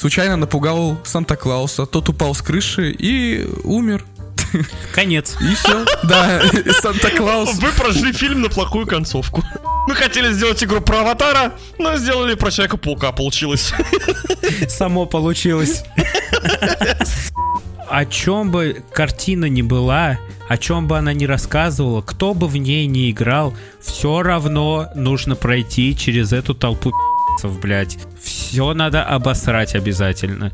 случайно напугал Санта-Клауса. Тот упал с крыши и умер. Конец. И все. Да, Санта-Клаус. Вы прожили фильм на плохую концовку. Мы хотели сделать игру про Аватара, но сделали про Человека-паука, получилось. Само получилось. О чем бы картина ни была, о чем бы она ни рассказывала, кто бы в ней не играл, все равно нужно пройти через эту толпу блядь. Все надо обосрать обязательно.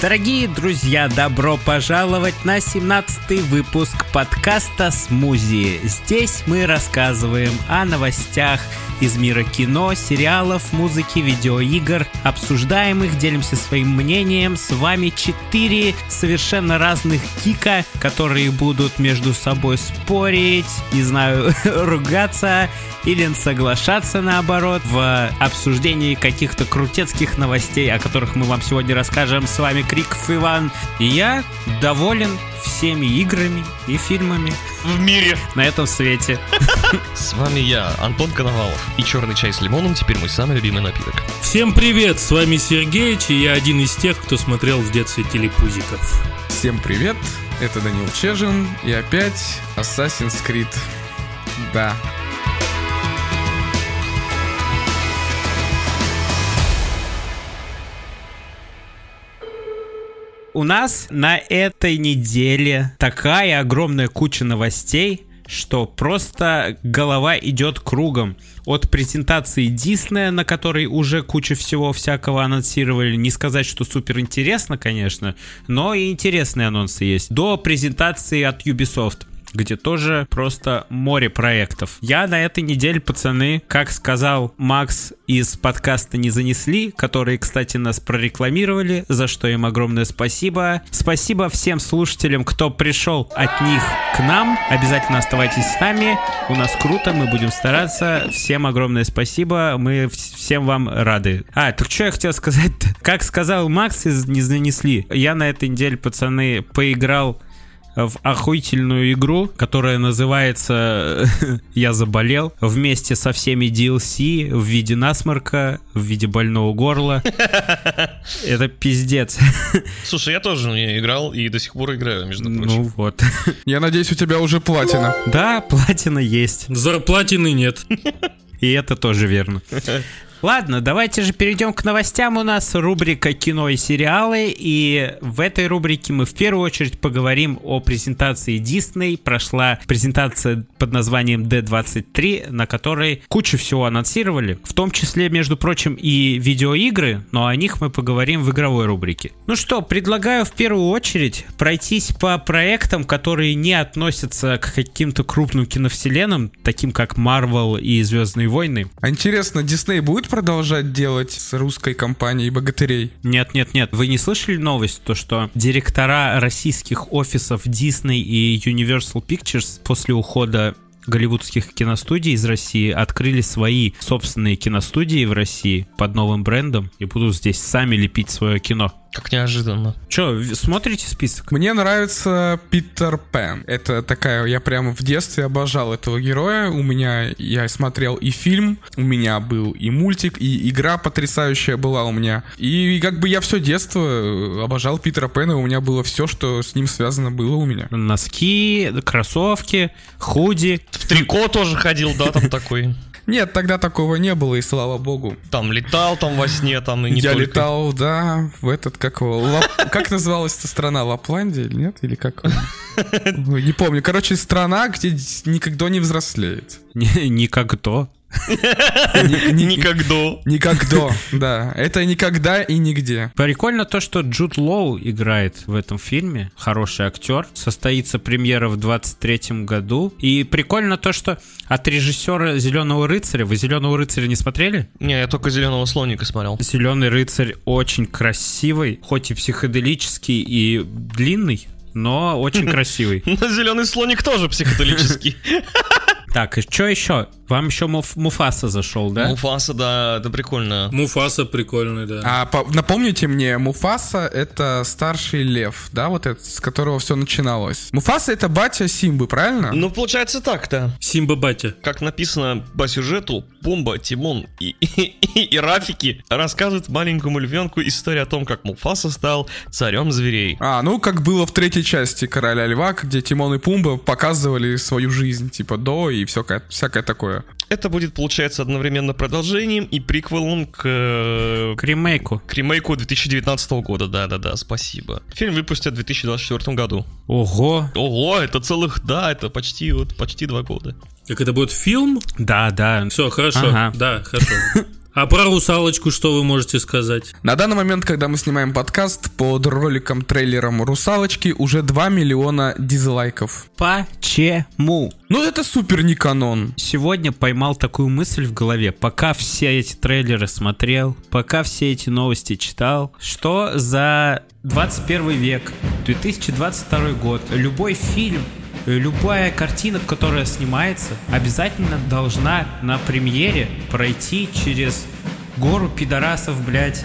Дорогие друзья, добро пожаловать на 17 выпуск подкаста «Смузи». Здесь мы рассказываем о новостях из мира кино, сериалов, музыки, видеоигр, обсуждаем их, делимся своим мнением. С вами четыре совершенно разных кика, которые будут между собой спорить, не знаю, ругаться или соглашаться наоборот в обсуждении каких-то крутецких новостей, о которых мы вам сегодня расскажем. С вами Криков Иван, и я доволен всеми играми и фильмами в мире на этом свете. С вами я, Антон Коновалов. И черный чай с лимоном теперь мой самый любимый напиток. Всем привет, с вами Сергеич, и я один из тех, кто смотрел в детстве телепузиков. Всем привет, это Данил Чежин, и опять Assassin's Creed. Да, У нас на этой неделе такая огромная куча новостей, что просто голова идет кругом. От презентации Диснея, на которой уже куча всего всякого анонсировали, не сказать, что супер интересно, конечно, но и интересные анонсы есть, до презентации от Ubisoft где тоже просто море проектов. Я на этой неделе, пацаны, как сказал Макс из подкаста «Не занесли», которые, кстати, нас прорекламировали, за что им огромное спасибо. Спасибо всем слушателям, кто пришел от них к нам. Обязательно оставайтесь с нами. У нас круто, мы будем стараться. Всем огромное спасибо. Мы всем вам рады. А, так что я хотел сказать -то? Как сказал Макс из «Не занесли», я на этой неделе, пацаны, поиграл в охуительную игру, которая называется «Я заболел», вместе со всеми DLC в виде насморка, в виде больного горла. Это пиздец. Слушай, я тоже не играл и до сих пор играю, между ну прочим. Ну вот. Я надеюсь, у тебя уже платина. Да, платина есть. Зарплатины нет. И это тоже верно. Ладно, давайте же перейдем к новостям. У нас рубрика «Кино и сериалы», и в этой рубрике мы в первую очередь поговорим о презентации Disney. Прошла презентация под названием D23, на которой кучу всего анонсировали, в том числе, между прочим, и видеоигры, но о них мы поговорим в игровой рубрике. Ну что, предлагаю в первую очередь пройтись по проектам, которые не относятся к каким-то крупным киновселенным, таким как Marvel и Звездные войны. А интересно, Disney будет продолжать делать с русской компанией богатырей? Нет, нет, нет. Вы не слышали новость, то что директора российских офисов Disney и Universal Pictures после ухода голливудских киностудий из России открыли свои собственные киностудии в России под новым брендом и будут здесь сами лепить свое кино. Как неожиданно. Че, смотрите список? Мне нравится Питер Пен. Это такая, я прямо в детстве обожал этого героя. У меня, я смотрел и фильм, у меня был и мультик, и игра потрясающая была у меня. И как бы я все детство обожал Питера Пена, у меня было все, что с ним связано было у меня. Носки, кроссовки, худи. В трико тоже ходил, да, там такой. Нет, тогда такого не было, и слава богу. Там летал, там во сне, там и не Я только. летал, да, в этот, как его, Лап... как называлась эта страна, Лапландия или нет? Или как? Не помню. Короче, страна, где никогда не взрослеет. Никогда. Никогда. Никогда, да. Это никогда и нигде. Прикольно то, что Джуд Лоу играет в этом фильме. Хороший актер. Состоится премьера в 23 году. И прикольно то, что от режиссера «Зеленого рыцаря». Вы «Зеленого рыцаря» не смотрели? Не, я только «Зеленого слоника» смотрел. «Зеленый рыцарь» очень красивый, хоть и психоделический и длинный, но очень красивый. Но «Зеленый слоник» тоже психоделический. Так, и что еще? Вам еще Муф- Муфаса зашел, да? Муфаса, да, это прикольно. Муфаса прикольный, да. А по- напомните мне, Муфаса это старший лев, да, вот этот, с которого все начиналось. Муфаса это батя Симбы, правильно? Ну, получается так-то. Симба Батя. Как написано по сюжету, Пумба, Тимон и, и, и, и Рафики рассказывают маленькому львенку историю о том, как Муфаса стал царем зверей. А, ну как было в третьей части Короля Льва, где Тимон и Пумба показывали свою жизнь, типа до и всякое, всякое такое. Это будет, получается, одновременно продолжением и приквелом к, э, К ремейку. к ремейку 2019 года. Да-да-да, спасибо. Фильм выпустят в 2024 году. Ого. Ого, это целых, да, это почти вот почти два года. Так это будет фильм? Да, да. Все, хорошо. Ага. Да, хорошо. А про русалочку что вы можете сказать? На данный момент, когда мы снимаем подкаст, под роликом трейлером «Русалочки» уже 2 миллиона дизлайков. Почему? Ну это супер не канон. Сегодня поймал такую мысль в голове, пока все эти трейлеры смотрел, пока все эти новости читал, что за 21 век, 2022 год, любой фильм, любая картина, которая снимается, обязательно должна на премьере пройти через гору пидорасов, блядь.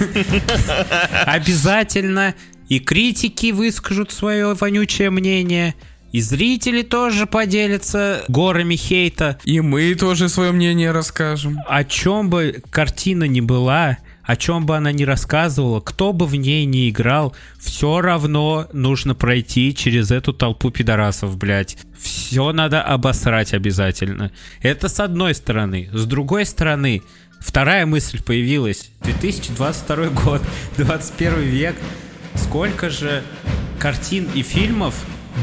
Обязательно. И критики выскажут свое вонючее мнение, и зрители тоже поделятся горами хейта. И мы тоже свое мнение расскажем. О чем бы картина ни была, о чем бы она ни рассказывала, кто бы в ней ни играл, все равно нужно пройти через эту толпу пидорасов, блядь. Все надо обосрать обязательно. Это с одной стороны. С другой стороны, вторая мысль появилась. 2022 год, 21 век. Сколько же картин и фильмов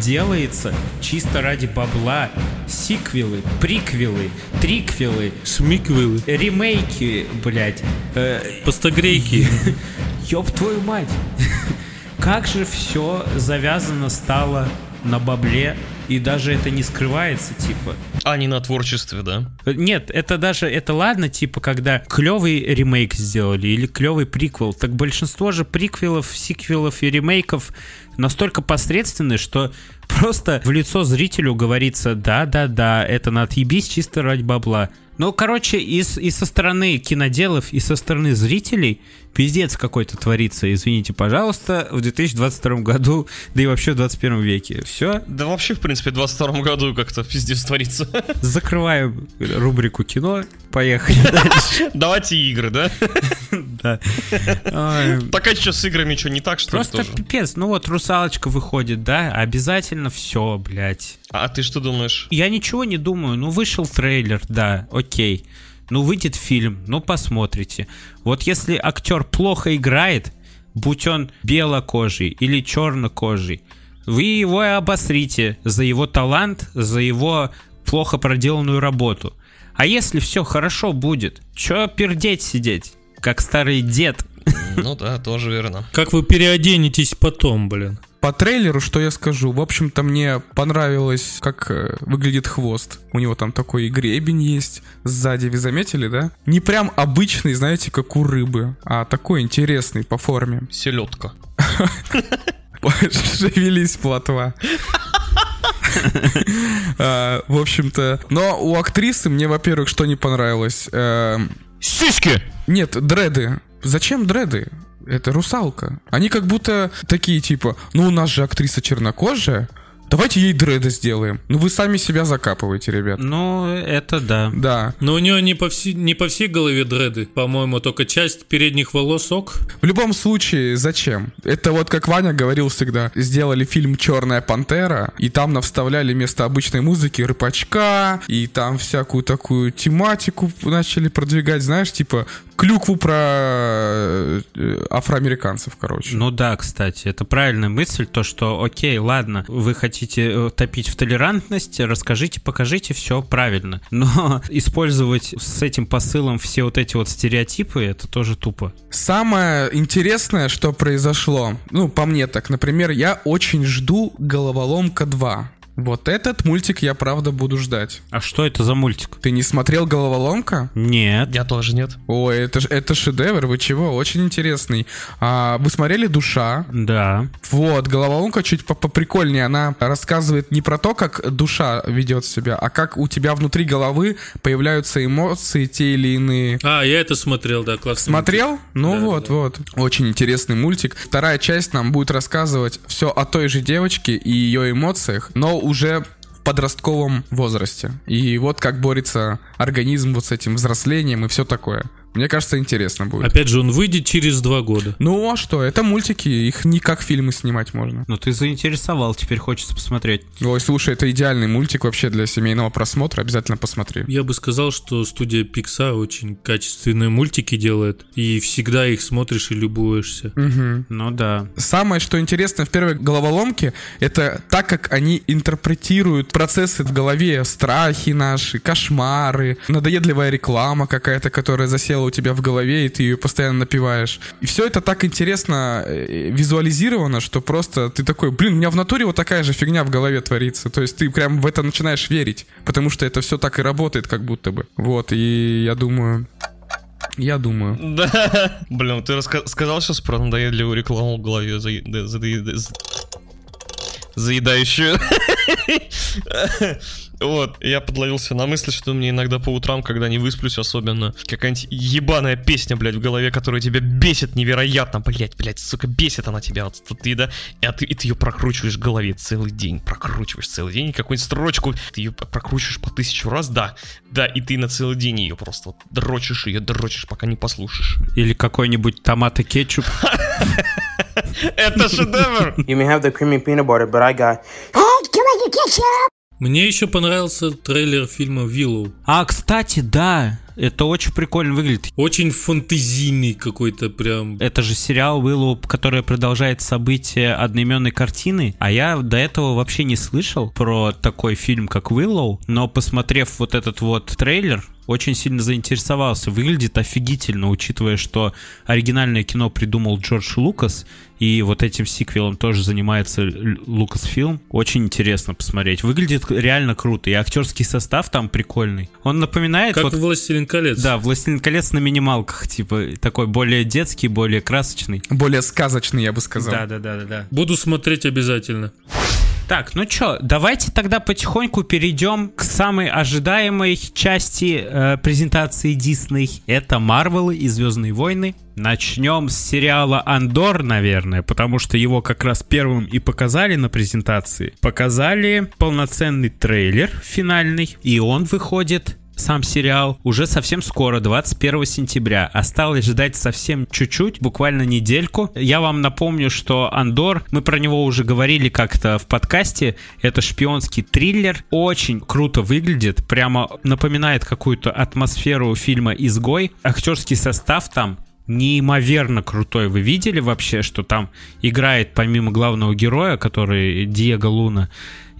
делается чисто ради бабла. Сиквелы, приквелы, триквелы, Смиквиллы. ремейки, блядь. Э, Постогрейки. ёб твою мать. Как же все завязано стало на бабле, и даже это не скрывается, типа. А не на творчестве, да? Нет, это даже, это ладно, типа, когда клевый ремейк сделали или клевый приквел, так большинство же приквелов, сиквелов и ремейков настолько посредственны, что просто в лицо зрителю говорится, да-да-да, это на отъебись чисто ради бабла. Ну, короче, и, и со стороны киноделов, и со стороны зрителей пиздец какой-то творится, извините, пожалуйста, в 2022 году, да и вообще в 21 веке. Все, Да вообще, в принципе, в 22 году как-то пиздец творится. закрываем рубрику кино, поехали дальше. Давайте игры, да? Да. Так а что с играми что не так, что Просто пипец, ну вот русалочка выходит, да, обязательно все, блядь. А ты что думаешь? Я ничего не думаю, ну вышел трейлер, да, окей. Ну выйдет фильм, ну посмотрите. Вот если актер плохо играет, будь он белокожий или чернокожий, вы его и обосрите за его талант, за его плохо проделанную работу. А если все хорошо будет, чё пердеть сидеть, как старый дед? Ну да, тоже верно. Как вы переоденетесь потом, блин? По трейлеру, что я скажу? В общем-то, мне понравилось, как э, выглядит хвост. У него там такой гребень есть сзади, вы заметили, да? Не прям обычный, знаете, как у рыбы, а такой интересный по форме. Селедка. Шевелись, плотва. А, В общем-то, но у актрисы мне, во-первых, что не понравилось. Сиськи! Нет, дреды. Зачем дреды? Это русалка. Они как будто такие типа, ну у нас же актриса чернокожая, давайте ей дреды сделаем. Ну вы сами себя закапываете, ребят. Ну, это да. Да. Но у нее не по, всей, не по всей голове дреды, по-моему, только часть передних волос ок. В любом случае, зачем? Это вот как Ваня говорил всегда. Сделали фильм «Черная пантера», и там навставляли вместо обычной музыки рыбачка, и там всякую такую тематику начали продвигать, знаешь, типа клюкву про э, афроамериканцев, короче. Ну да, кстати, это правильная мысль, то что, окей, ладно, вы хотите э, топить в толерантность, расскажите, покажите, все правильно. Но использовать с этим посылом все вот эти вот стереотипы, это тоже тупо. Самое интересное, что произошло, ну, по мне так, например, я очень жду «Головоломка 2». Вот этот мультик я правда буду ждать. А что это за мультик? Ты не смотрел «Головоломка»? Нет. Я тоже нет. Ой, это, ж- это шедевр, вы чего? Очень интересный. А, вы смотрели «Душа»? Да. Вот, головоломка чуть по- поприкольнее. Она рассказывает не про то, как душа ведет себя, а как у тебя внутри головы появляются эмоции, те или иные. А, я это смотрел, да, классно. Смотрел? Ну Да, вот, да. вот. Очень интересный мультик. Вторая часть нам будет рассказывать все о той же девочке и ее эмоциях, но уже в подростковом возрасте. И вот как борется организм вот с этим взрослением и все такое. Мне кажется, интересно будет. Опять же, он выйдет через два года. Ну а что, это мультики, их не как фильмы снимать можно. Ну ты заинтересовал, теперь хочется посмотреть. Ой, слушай, это идеальный мультик вообще для семейного просмотра, обязательно посмотри. Я бы сказал, что студия Pixar очень качественные мультики делает, и всегда их смотришь и любуешься. Мгм. Ну да. Самое, что интересно в первой головоломке, это так, как они интерпретируют процессы в голове, страхи наши, кошмары, надоедливая реклама какая-то, которая засела у тебя в голове, и ты ее постоянно напиваешь. И все это так интересно э, визуализировано, что просто ты такой, блин, у меня в натуре вот такая же фигня в голове творится. То есть ты прям в это начинаешь верить, потому что это все так и работает, как будто бы. Вот, и я думаю... Я думаю. Да. Блин, ты сказал сейчас про надоедливую рекламу в голове заедающую. Вот, я подловился на мысли, что мне иногда по утрам, когда не высплюсь особенно, какая-нибудь ебаная песня, блядь, в голове, которая тебя бесит невероятно, блядь, блядь, сука, бесит она тебя, вот ты, да, и, а ты, и ты ее прокручиваешь в голове целый день, прокручиваешь целый день, какую-нибудь строчку, ты ее прокручиваешь по тысячу раз, да, да, и ты на целый день ее просто вот дрочишь ее, дрочишь, пока не послушаешь. Или какой-нибудь томат и кетчуп. Это шедевр! You may have the creamy peanut butter, but I got Мне еще понравился трейлер фильма «Виллоу». А, кстати, да, это очень прикольно выглядит. Очень фантазийный какой-то прям. Это же сериал Willow, который продолжает события одноименной картины, а я до этого вообще не слышал про такой фильм, как Willow, но посмотрев вот этот вот трейлер, очень сильно заинтересовался. Выглядит офигительно, учитывая, что оригинальное кино придумал Джордж Лукас, и вот этим сиквелом тоже занимается Лукасфилм. Очень интересно посмотреть. Выглядит реально круто, и актерский состав там прикольный. Он напоминает... Как вот- «Властелин колец». да, «Властелин колец» на минималках, типа, такой более детский, более красочный. Более сказочный, я бы сказал. Да, да, да, да, да. Буду смотреть обязательно. Так, ну чё, давайте тогда потихоньку перейдем к самой ожидаемой части э, презентации Дисней. Это Марвелы и Звездные войны. Начнем с сериала Андор, наверное, потому что его как раз первым и показали на презентации. Показали полноценный трейлер финальный, и он выходит сам сериал уже совсем скоро, 21 сентября. Осталось ждать совсем чуть-чуть, буквально недельку. Я вам напомню, что Андор, мы про него уже говорили как-то в подкасте, это шпионский триллер, очень круто выглядит, прямо напоминает какую-то атмосферу фильма «Изгой». Актерский состав там неимоверно крутой. Вы видели вообще, что там играет помимо главного героя, который Диего Луна,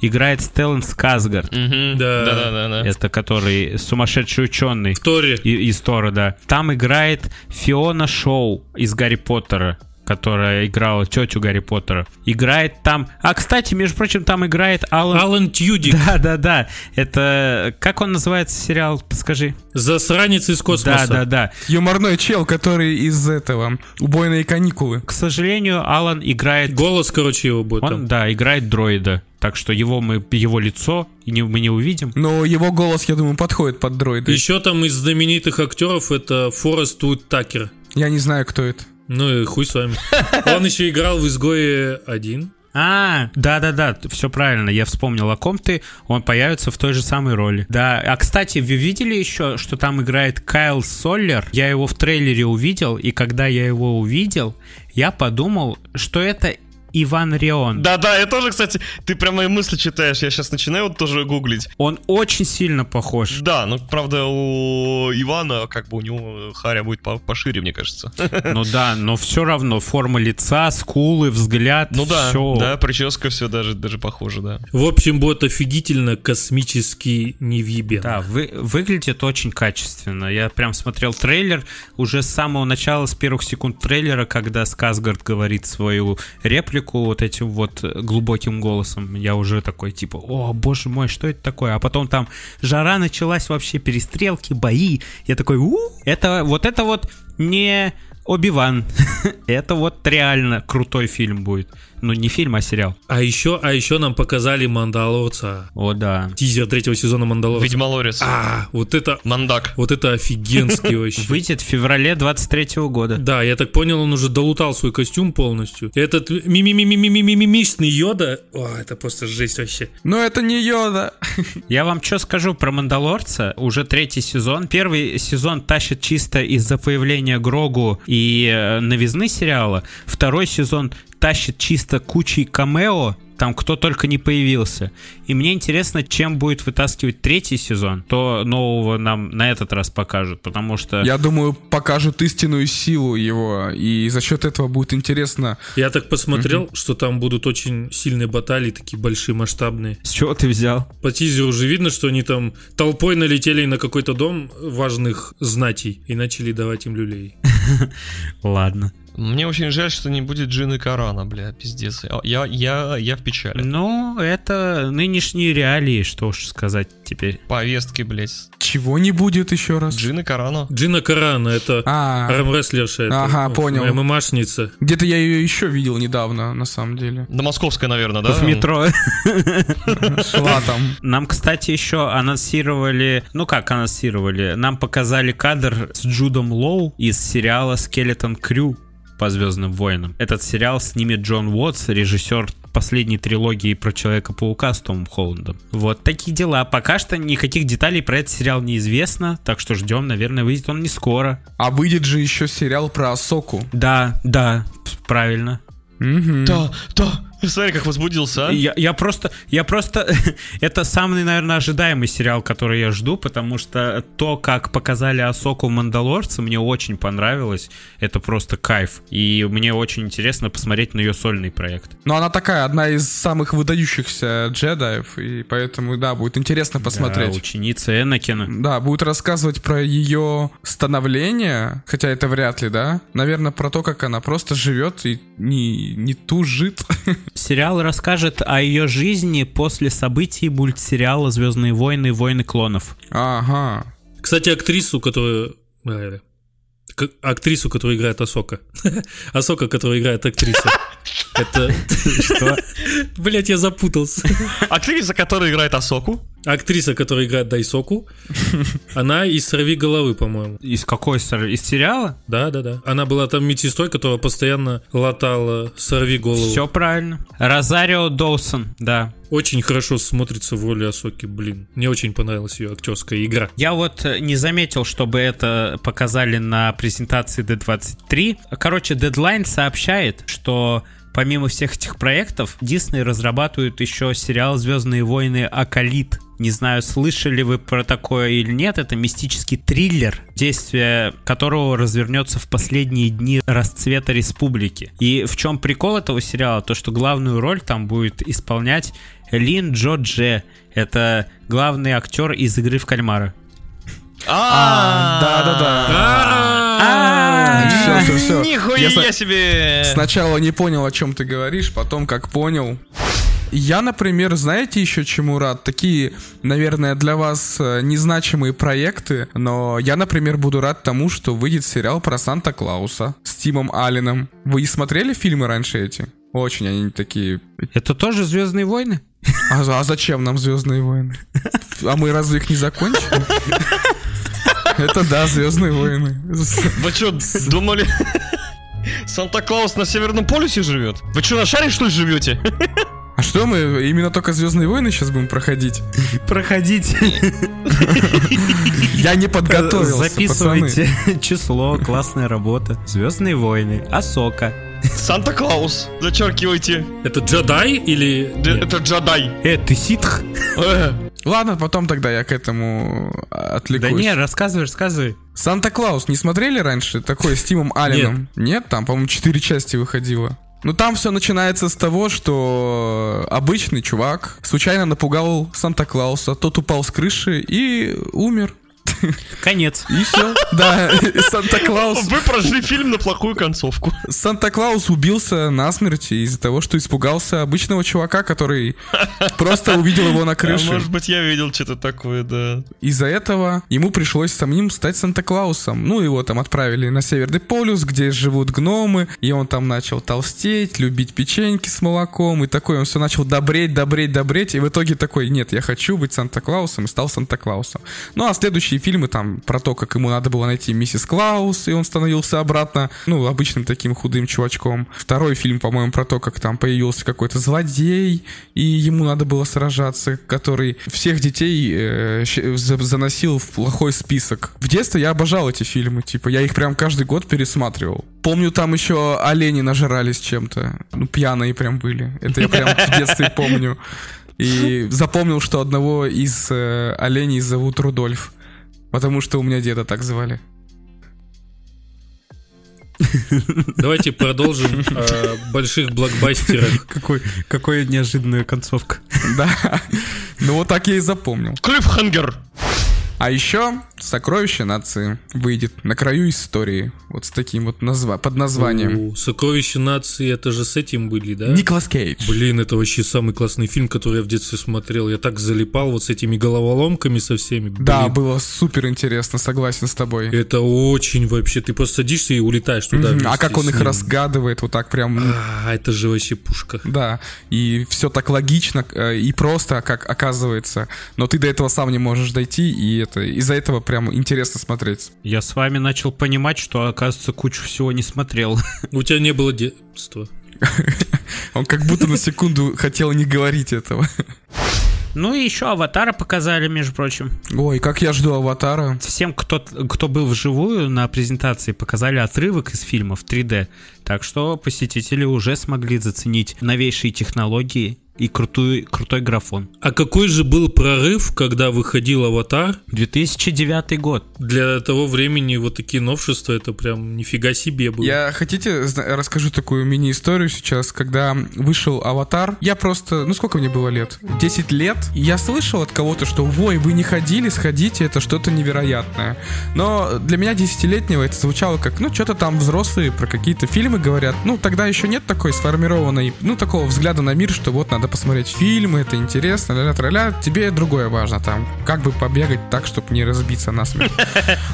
играет Стеллан Сказгард. Мгм. Да. Да-да-да. Это который сумасшедший ученый В Торе. и- из Тора, да. Там играет Фиона Шоу из Гарри Поттера которая играла тетю Гарри Поттера. Играет там... А, кстати, между прочим, там играет Алан... Алан Тьюдик. Да, да, да. Это... Как он называется, сериал? Подскажи. Засранец из космоса. да, да. Юморной чел, который из этого «Убойные каникулы». К сожалению, Алан играет... Голос, короче, его будет Он, там. да, играет дроида. Так что его мы, его лицо и не, мы не увидим. Но его голос, я думаю, подходит под дроида. Еще там из знаменитых актеров это Форест Уитакер. Я не знаю, кто это. Ну и хуй с вами. Он еще играл в «Изгое один». А, да-да-да, все правильно, я вспомнил, о ком ты, он появится в той же самой роли. Да, а кстати, вы видели еще, что там играет Кайл Соллер? Я его в трейлере увидел, и когда я его увидел, я подумал, что это Иван Рион. Да-да, я тоже, кстати, ты прям мои мысли читаешь. Я сейчас начинаю вот тоже гуглить. Он очень сильно похож. Да, ну, правда, у Ивана, как бы у него харя будет по- пошире, мне кажется. Ну да, но все равно форма лица, скулы, взгляд, Ну да, все. да, прическа все даже, даже похоже, да. В общем, будет офигительно космический невъебен. Да, вы, выглядит очень качественно. Я прям смотрел трейлер уже с самого начала, с первых секунд трейлера, когда Сказгард говорит свою реплику, реплику вот этим вот глубоким голосом, я уже такой, типа, о, боже мой, что это такое? А потом там жара началась вообще, перестрелки, бои. Я такой, у, это вот это вот не Оби-Ван. это вот реально крутой фильм будет. Ну, не фильм, а сериал. А еще, а еще нам показали Мандалорца. О, да. Тизер третьего сезона Мандалорца. Ведьмолорец. А, вот это, Мандак. вот это офигенский вообще. Выйдет в феврале 23 года. Да, я так понял, он уже долутал свой костюм полностью. Этот мимимимимимимимишный Йода, о, это просто жесть вообще. Но это не Йода. Я вам что скажу про Мандалорца? Уже третий сезон. Первый сезон тащит чисто из-за появления Грогу и э, новизны сериала. Второй сезон тащит чисто кучей камео, там кто только не появился. И мне интересно, чем будет вытаскивать третий сезон, то нового нам на этот раз покажут, потому что... Я думаю, покажут истинную силу его, и за счет этого будет интересно. Я так посмотрел, что там будут очень сильные баталии, такие большие, масштабные. С чего ты взял? По тизеру уже видно, что они там толпой налетели на какой-то дом важных знатей и начали давать им люлей. Ладно. Мне очень жаль, что не будет Джины Карана, бля, пиздец. Я, я, я в печали. Ну, это нынешние реалии, что уж сказать теперь. Повестки, блядь. Чего не будет еще раз? Джины Карана. Джина Карана, это А, армрестлерша. это, Ага, понял. ММАшница. где-то я ее еще видел недавно, на самом деле. Да московская, наверное, да? В метро. Шла там. Нам, кстати, еще анонсировали, ну как анонсировали, нам показали кадр с Джудом Лоу из сериала «Скелетон Крю» по Звездным войнам. Этот сериал снимет Джон Уотс, режиссер последней трилогии про Человека-паука с Томом Холландом. Вот такие дела. Пока что никаких деталей про этот сериал неизвестно, так что ждем, наверное, выйдет он не скоро. А выйдет же еще сериал про Асоку. Да, да, правильно. Мгм. Да, да. Смотри, как возбудился, а. Я, я просто, я просто, это самый, наверное, ожидаемый сериал, который я жду, потому что то, как показали Асоку в Мандалорце, мне очень понравилось. Это просто кайф. И мне очень интересно посмотреть на ее сольный проект. Но она такая, одна из самых выдающихся джедаев, и поэтому, да, будет интересно Да, посмотреть. ученица Энакина. Да, будет рассказывать про ее становление, хотя это вряд ли, да? Наверное, про то, как она просто живет и не, не тужит. Сериал расскажет о ее жизни после событий мультсериала «Звездные войны. Войны клонов». Ага. Кстати, актрису, которую... э, Актрису, которая играет Асока. Асока, которая играет актриса. Это... Что? Блять, я запутался. Актриса, которая играет Асоку. Актриса, которая играет Дайсоку, она из «Сорви головы», по-моему. Из какой сер- Из сериала? Да, да, да. Она была там медсестрой, которая постоянно латала «Сорви голову». Все правильно. Розарио Доусон, да. Очень хорошо смотрится в роли Асоки, блин. Мне очень понравилась ее актерская игра. Я вот э, не заметил, чтобы это показали на презентации D23. Короче, Deadline сообщает, что помимо всех этих проектов, Disney разрабатывает еще сериал «Звездные войны. Акалит». Не знаю, слышали вы про такое или нет. Это мистический триллер, действие которого развернется в последние дни расцвета республики. И в чем прикол этого сериала? То, что главную роль там будет исполнять Лин Джо Дже. Это главный актер из игры в кальмара. А, да-да-да. А, Все, все, все. Нихуя себе! Сначала не понял, о чем ты говоришь, потом как понял. Я, например, знаете еще чему рад? Такие, наверное, для вас э, незначимые проекты, но я, например, буду рад тому, что выйдет сериал про Санта-Клауса с Тимом Алленом. Вы смотрели фильмы раньше эти? Очень они такие... Это тоже Звездные войны? А, а зачем нам Звездные войны? А мы разве их не закончили? Это да, Звездные войны. Вы что, думали... Санта-Клаус на Северном полюсе живет? Вы что, на шаре, что ли, живете? А что мы именно только Звездные войны сейчас будем проходить? Проходите. Я не подготовился. Записывайте число, классная работа. Звездные войны, Асока. Санта-Клаус, зачеркивайте. Это джедай или... Нет. Это джадай. Э, ты ситх? Э, Ладно, потом тогда я к этому отвлекусь. Да не, рассказывай, рассказывай. Санта-Клаус не смотрели раньше? Такой с Тимом Алленом? Нет. там, по-моему, четыре части выходило. Ну там все начинается с того, что обычный чувак случайно напугал Санта-Клауса, тот упал с крыши и умер. Конец. И все. Да, Санта-Клаус Вы прожили фильм на плохую концовку. Санта-Клаус убился насмерть из-за того, что испугался обычного чувака, который просто увидел его на А крыше. может быть, я видел что-то такое, да. Из-за этого ему пришлось самим стать Санта-Клаусом. Ну, его там отправили на Северный полюс, где живут гномы, и он там начал толстеть, любить печеньки с молоком, и такой он все начал добреть, добреть, добреть, и в итоге такой, нет, я хочу быть Санта-Клаусом, и стал Санта-Клаусом. Ну, а следующие фильмы там про то, как ему надо было найти миссис Клаус, и он становился обратно, ну, обычным таким худым чувачком. Второй фильм, по-моему, про то, как там появился какой-то злодей, и ему надо было сражаться, который всех детей э, заносил в плохой список. В детстве я обожал эти фильмы, типа, я их прям каждый год пересматривал. Помню, там еще олени нажирались чем-то, ну, пьяные прям были. Это я прям в детстве помню. И запомнил, что одного из э, оленей зовут Рудольф. Потому что у меня деда так звали. Давайте продолжим о больших блокбастерах. Какой, какая неожиданная концовка. Да. Ну вот так я и запомнил. Клиффхангер. А еще «Сокровище нации» выйдет на краю истории. Вот с таким вот назва... под названием. У Сокровища нации, это же с этим были, да? Николас Кейдж. Блин, это вообще самый классный фильм, который я в детстве смотрел. Я так залипал вот с этими головоломками со всеми. Да, Блин, было супер интересно, согласен с тобой. Это очень вообще. Ты просто садишься и улетаешь туда. Мгм. А как он их разгадывает, вот так прям... А, это же вообще пушка. Да, и все так логично э, и просто, как оказывается. Но ты до этого сам не можешь дойти, и это из-за этого прям интересно смотреть. Я с вами начал понимать, что, оказывается, кучу всего не смотрел. У тебя не было детства. Он как будто на секунду хотел не говорить этого. Ну и еще Аватара показали, между прочим. Ой, как я жду аватара. Всем, кто, кто был вживую на презентации, показали отрывок из фильма в 3D. Так что посетители уже смогли заценить новейшие технологии и крутую, крутой графон. А какой же был прорыв, когда выходил «Аватар»? 2009 год. Для того времени вот такие новшества, это прям нифига себе было. Я хотите, расскажу такую мини-историю сейчас, когда вышел Аватар. Я просто, ну сколько мне было лет? 10 лет. Я слышал от кого-то, что «Вой, вы не ходили, сходите, это что-то невероятное». Но для меня десятилетнего это звучало как, ну что-то там взрослые про какие-то фильмы говорят. Ну тогда еще нет такой сформированной, ну такого взгляда на мир, что вот надо посмотреть фильмы, это интересно, ля ля Тебе другое важно там, как бы побегать так, чтобы не разбиться насмерть.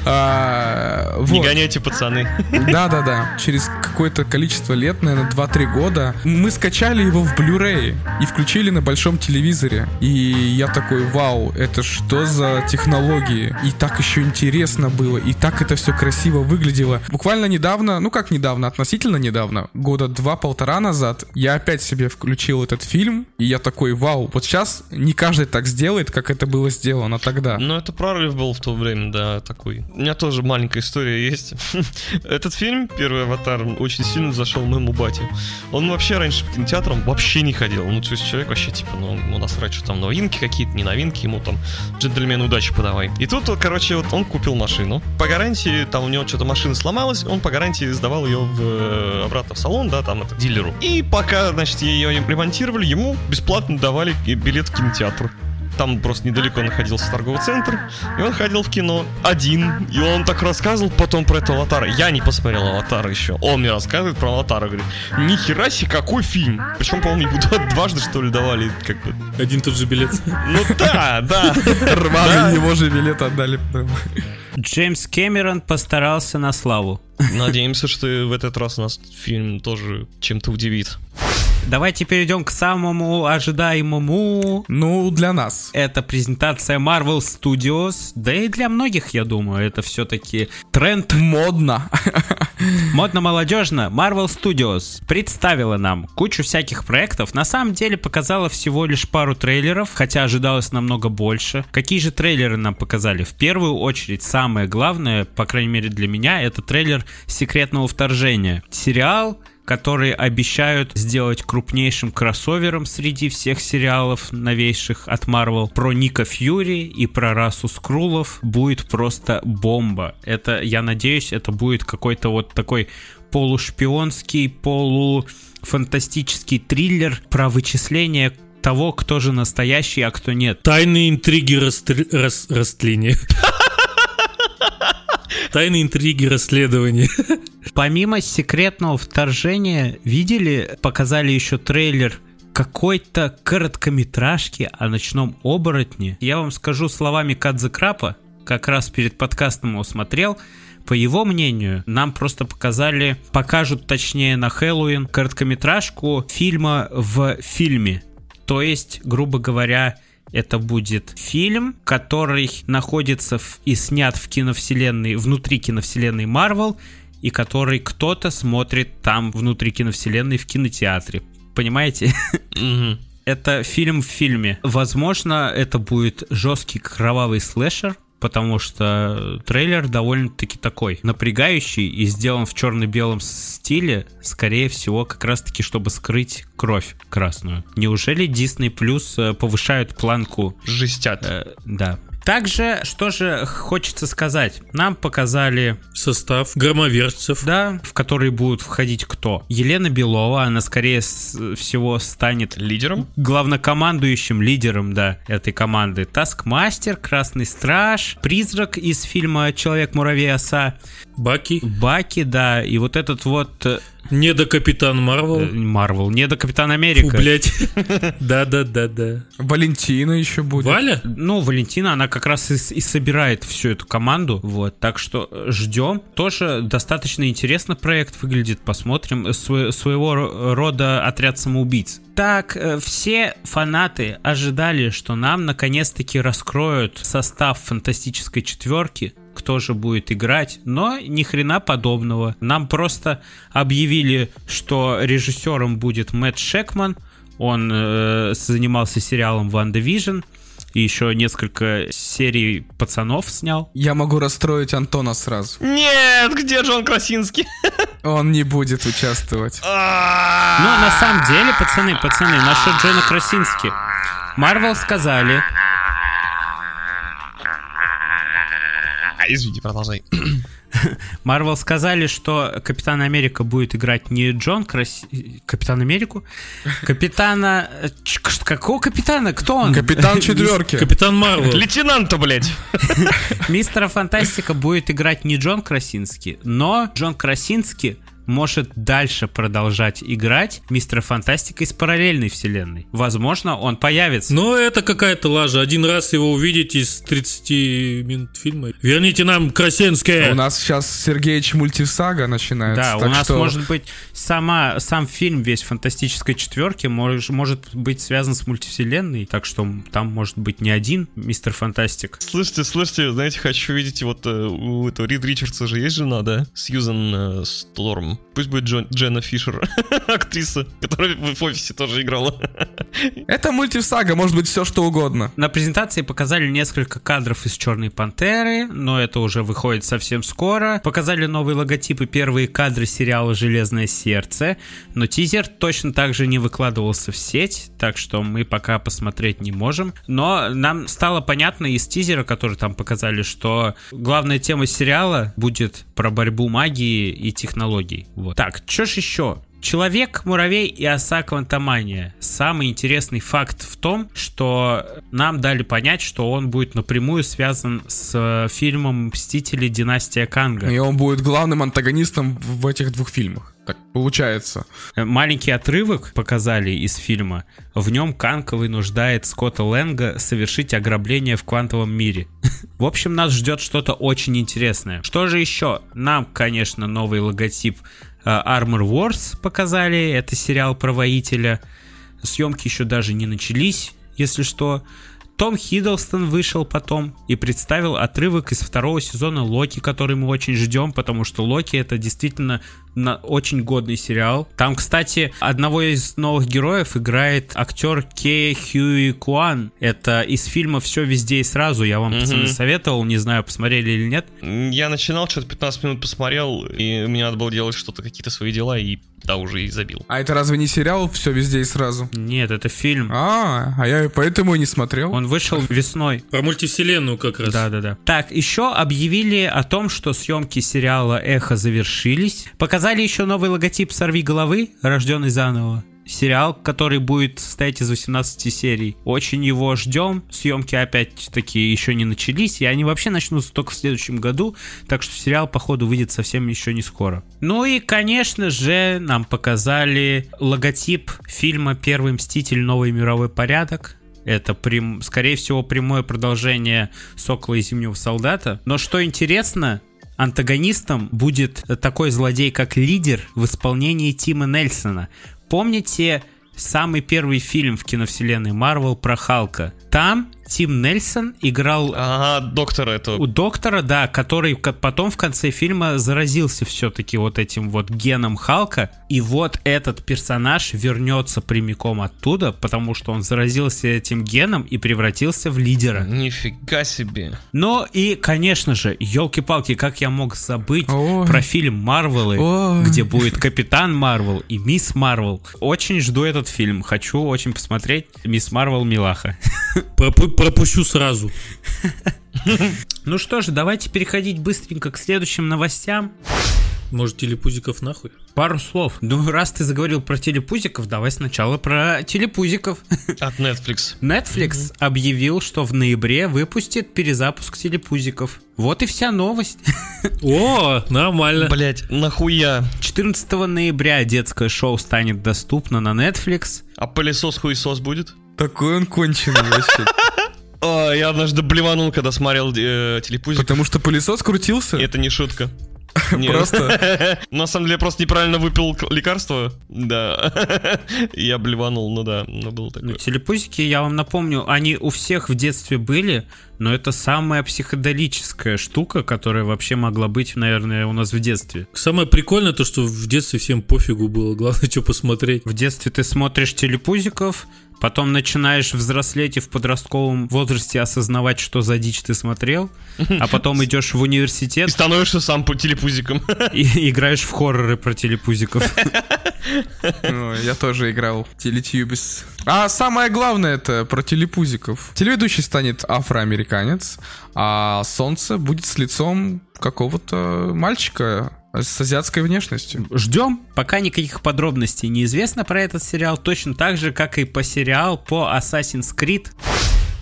А, Не гоняйте, пацаны. Да-да-да. Через какое-то количество лет, наверное, 2-3 года, мы скачали его в Blu-ray и включили на большом телевизоре. И я такой, вау, это что за технологии? И так еще интересно было, и так это все красиво выглядело. Буквально недавно, ну как недавно, относительно недавно, года два-полтора назад, я опять себе включил этот фильм, и я такой, вау, вот сейчас не каждый так сделает, как это было сделано тогда. Ну, это прорыв был в то время, да, такой. У меня тоже маленькая история есть. Этот фильм, первый «Аватар», очень сильно зашел моему бате. Он вообще раньше по кинотеатрам вообще не ходил. Ну, то есть человек вообще, типа, ну, ему насрать, что там новинки какие-то, не новинки, ему там джентльмен удачи подавай. И тут, вот, короче, вот он купил машину. По гарантии, там у него что-то машина сломалась, он по гарантии сдавал ее в, э, обратно в салон, да, там, это, дилеру. И пока, значит, ее ремонтировали, ему бесплатно давали билет в кинотеатр. Там просто недалеко находился торговый центр, и он ходил в кино один. И он так рассказывал потом про этого аватара. Я не посмотрел аватара еще. Он мне рассказывает про аватара. Говорит, нихера себе, какой фильм. Причем, по-моему, ему дважды, что ли, давали как бы. Один тот же билет. Ну да, да. Рваный его же билет отдали. Джеймс Кэмерон постарался на славу. Надеемся, что в этот раз нас фильм тоже чем-то удивит. Давайте перейдем к самому ожидаемому. Ну, для нас. Это презентация Marvel Studios. Да и для многих, я думаю, это все-таки тренд Модно. Модно-молодежно Marvel Studios представила нам кучу всяких проектов. На самом деле показала всего лишь пару трейлеров, хотя ожидалось намного больше. Какие же трейлеры нам показали? В первую очередь, самое главное, по крайней мере для меня, это трейлер секретного вторжения. Сериал, которые обещают сделать крупнейшим кроссовером среди всех сериалов новейших от Marvel. Про Ника Фьюри и про расу Скрулов будет просто бомба. Это, я надеюсь, это будет какой-то вот такой полушпионский, полуфантастический триллер про вычисление того, кто же настоящий, а кто нет. Тайные интриги растр- рас- растления. Тайные интриги, расследования. Помимо секретного вторжения, видели, показали еще трейлер какой-то короткометражки о ночном оборотне. Я вам скажу словами Кадзе Крапа, как раз перед подкастом его смотрел. По его мнению, нам просто показали, покажут точнее на Хэллоуин короткометражку фильма в фильме. То есть, грубо говоря, это будет фильм, который находится в, и снят в киновселенной, внутри киновселенной Марвел, и который кто-то смотрит там внутри киновселенной в кинотеатре. Понимаете? Это фильм в фильме. Возможно, это будет жесткий кровавый слэшер, потому что трейлер довольно-таки такой напрягающий и сделан в черно-белом стиле, скорее всего, как раз-таки, чтобы скрыть кровь красную. Неужели Disney Plus э, повышают планку? Жестят. Э, да. Также, что же хочется сказать? Нам показали Состав громовержцев. да, в который будут входить кто? Елена Белова, она скорее всего станет Лидером? главнокомандующим лидером, да, этой команды. Таскмастер, Красный Страж, Призрак из фильма Человек-муравей оса, Баки. Баки, да, и вот этот вот э, Не до Капитан Марвел. Марвел, не до Капитан Фу, Америка. блядь. Да-да-да-да. Валентина еще будет. Валя? Ну, Валентина, она как раз и, и собирает всю эту команду, вот, так что э, ждем. Тоже достаточно интересно проект выглядит, посмотрим. Э, сво- своего ро- рода отряд самоубийц. Так, э, все фанаты ожидали, что нам наконец-таки раскроют состав фантастической четверки, кто же будет играть, но ни хрена подобного. Нам просто объявили, что режиссером будет Мэтт Шекман, он э, занимался сериалом WandaVision, и еще несколько серий пацанов снял. Я могу расстроить Антона сразу. Нет, где Джон Красинский? Он не будет участвовать. Ну, на самом деле, пацаны, пацаны, насчет Джона Красински. Марвел сказали, Извини, продолжай. Марвел сказали, что Капитан Америка будет играть не Джон Краси... Капитан Америку? Капитана... э, Какого капитана? Кто он? Капитан четверки. Капитан Марвел. Лейтенанта, блядь. Мистера Фантастика будет играть не Джон Красинский, но Джон Красинский может дальше продолжать играть Мистера Фантастика из параллельной вселенной. Возможно, он появится. Но это какая-то лажа. Один раз его увидеть из 30 минут фильма. Верните нам Красенское. У нас сейчас Сергеич мультисага начинается. Да, у нас что может быть сама сам фильм весь фантастической четверки мож- может быть связан с мультивселенной, так что там может быть не один Мистер Фантастик. Слышите, слышите, знаете, хочу видеть вот э, у этого Рид Ричардса же есть жена, да? Сьюзан э, Пусть будет Джон, Дженна Фишер, актриса, которая в в офисе тоже играла. Это мультисага, может быть все что угодно. На презентации показали несколько кадров из Черной Пантеры, но это уже выходит совсем скоро. Показали новые логотипы, первые кадры сериала «Железное сердце», но тизер точно так же не выкладывался в сеть, так что мы пока посмотреть не можем. Но нам стало понятно из тизера, который там показали, что главная тема сериала будет про борьбу магии и технологий. Вот. Так, что ж еще? Человек, муравей и оса квантомания. Самый интересный факт в том, что нам дали понять, что он будет напрямую связан с э, фильмом «Мстители. Династия Канга». И он будет главным антагонистом в в этих двух фильмах. Так получается. Э, Маленький отрывок показали из фильма. В нем Канг вынуждает Скотта Лэнга совершить ограбление в квантовом мире. В общем, нас ждет что-то очень интересное. Что же еще? Нам, конечно, новый логотип э, Armor Wars показали. Это сериал про воителя. Съемки еще даже не начались, если что. Том Хиддлстон вышел потом и представил отрывок из второго сезона Локи, который мы очень ждем, потому что Локи это действительно на- очень годный сериал. Там, кстати, одного из новых героев играет актер Ке Хьюи Куан. Это из фильма «Все везде и сразу». Я вам, Мгм. пацаны, советовал, не знаю, посмотрели или нет. Я начинал, что-то 15 минут посмотрел, и мне надо было делать что-то, какие-то свои дела, и да, уже и забил. А это разве не сериал «Все везде и сразу»? Нет, это фильм. А, а я поэтому и не смотрел. Он вышел весной. Про мультивселенную как раз. Да, да, да. Так, еще объявили о том, что съемки сериала Эхо завершились. Показали еще новый логотип Сорви головы, рожденный заново. Сериал, который будет состоять из 18 серий. Очень его ждем. Съемки опять-таки еще не начались, и они вообще начнутся только в следующем году, так что сериал, походу, выйдет совсем еще не скоро. Ну и, конечно же, нам показали логотип фильма «Первый мститель. Новый мировой порядок». Это, прям, скорее всего, прямое продолжение «Сокола и Зимнего солдата». Но что интересно, антагонистом будет такой злодей, как Лидер в исполнении Тима Нельсона. Помните самый первый фильм в киновселенной Марвел про Халка? Там Тим Нельсон играл Ага, доктора этого. у доктора, да, который потом в конце фильма заразился все-таки вот этим вот геном Халка. И вот этот персонаж вернется прямиком оттуда, потому что он заразился этим геном и превратился в лидера. Нифига себе. Но и, конечно же, елки-палки, как я мог забыть Ой. про фильм Марвелы, Ой. где будет Капитан Марвел и Мисс Марвел. Очень жду этот фильм, хочу очень посмотреть. Мисс Марвел Милаха. Пропу- пропущу сразу. Ну что же, давайте переходить быстренько к следующим новостям. Может, телепузиков нахуй? Пару слов. Ну, раз ты заговорил про телепузиков, давай сначала про телепузиков. От Netflix. Netflix объявил, что в ноябре выпустит перезапуск телепузиков. Вот и вся новость. О, нормально. Блять, нахуя? 14 ноября детское шоу станет доступно на Netflix. А пылесос хуесос будет? Такой он конченый вообще. А, я однажды блеванул, когда смотрел э, телепузик. Потому что пылесос крутился. И Это не шутка. Нет. Просто. На самом деле, я просто неправильно выпил лекарство. Да. Я блеванул, ну да, ну было Ну, такое. телепузики, я вам напомню, они у всех в детстве были, но это самая психоделическая штука, которая вообще могла быть, наверное, у нас в детстве. Самое прикольное то, что в детстве всем пофигу было. Главное, что посмотреть. В детстве ты смотришь телепузиков, потом начинаешь взрослеть и в подростковом возрасте осознавать, что за дичь ты смотрел, а потом идешь в И университет становишься сам по- телепузиком. и играешь в хорроры про телепузиков. Ну, Я тоже играл в Телетьюбис. А самое главное это про телепузиков. Телеведущий станет афроамериканец, а солнце будет с лицом какого-то мальчика с азиатской внешностью. Ждем. Пока никаких подробностей не известно про этот сериал, точно так же, как и по сериал по Assassin's Creed,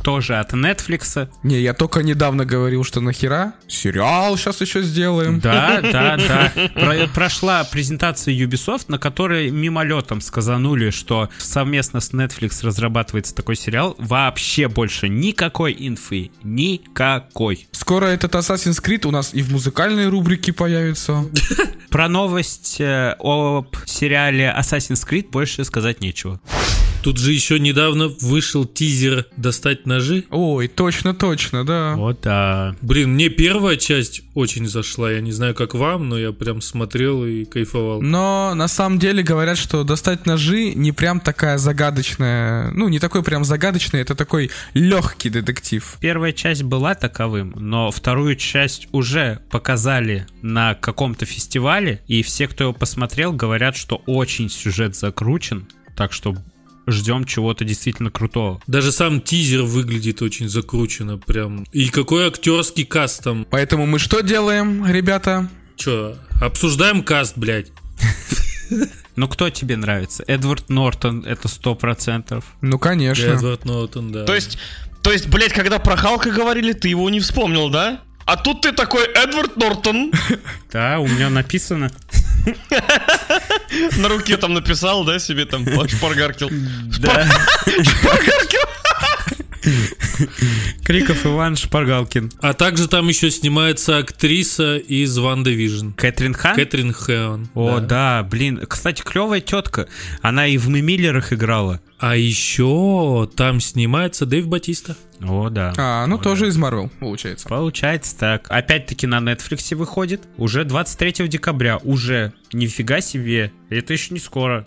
тоже от Netflix. Не, я только недавно говорил, что нахера сериал сейчас еще сделаем. Да, да, да. Про- прошла презентация Ubisoft, на которой мимолетом сказанули, что совместно с Netflix разрабатывается такой сериал. Вообще больше никакой инфы. Никакой. Скоро этот Assassin's Creed у нас и в музыкальной рубрике появится. Про новость э, об сериале Assassin's Creed больше сказать нечего. Тут же еще недавно вышел тизер «Достать ножи». Ой, точно, точно, да. Вот да. Блин, мне первая часть очень зашла. Я не знаю, как вам, но я прям смотрел и кайфовал. Но на самом деле говорят, что достать ножи не прям такая загадочная, ну не такой прям загадочный, это такой легкий детектив. Первая часть была таковым, но вторую часть уже показали на каком-то фестивале, и все, кто его посмотрел, говорят, что очень сюжет закручен, так что ждем чего-то действительно крутого. Даже сам тизер выглядит очень закрученно прям. И какой актерский каст там. Поэтому мы что делаем, ребята? Че, обсуждаем каст, блядь. Ну кто тебе нравится? Эдвард Нортон, это сто процентов. Ну конечно. Эдвард Нортон, да. То есть, то есть, блять, когда про Халка говорили, ты его не вспомнил, да? А тут ты такой Эдвард Нортон Да, у меня написано. на руке там написал, да, себе там шпаргаркил. Да. Криков Иван Шпаргалкин. А также там еще снимается актриса из WandaVision. Кэтрин Хан? Кэтрин Хэон. О, да. да. блин. Кстати, клевая тетка. Она и в Мы Миллерах играла. А еще там снимается Дэйв Батиста. О, да. А, ну О, тоже да. из Марвел, получается. Получается так. Опять-таки на Netflix выходит. Уже 23 декабря. Уже. Нифига себе. Это еще не скоро.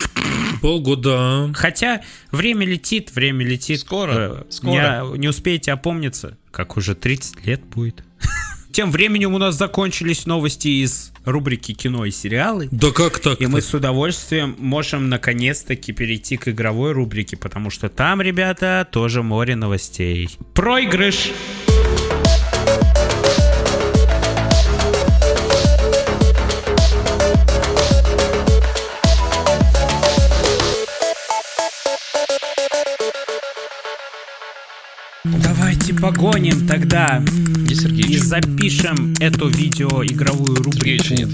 Полгода. Хотя время летит, время летит. Скоро, Э, скоро. Не, не успеете опомниться, как уже 30 лет будет. Тем временем у нас закончились новости из рубрики кино и сериалы. Да как так? И мы с удовольствием можем наконец-таки перейти к игровой рубрике, потому что там, ребята, тоже море новостей. Проигрыш! Погоним тогда Где и запишем эту видеоигровую рубрику. Сергеича нет.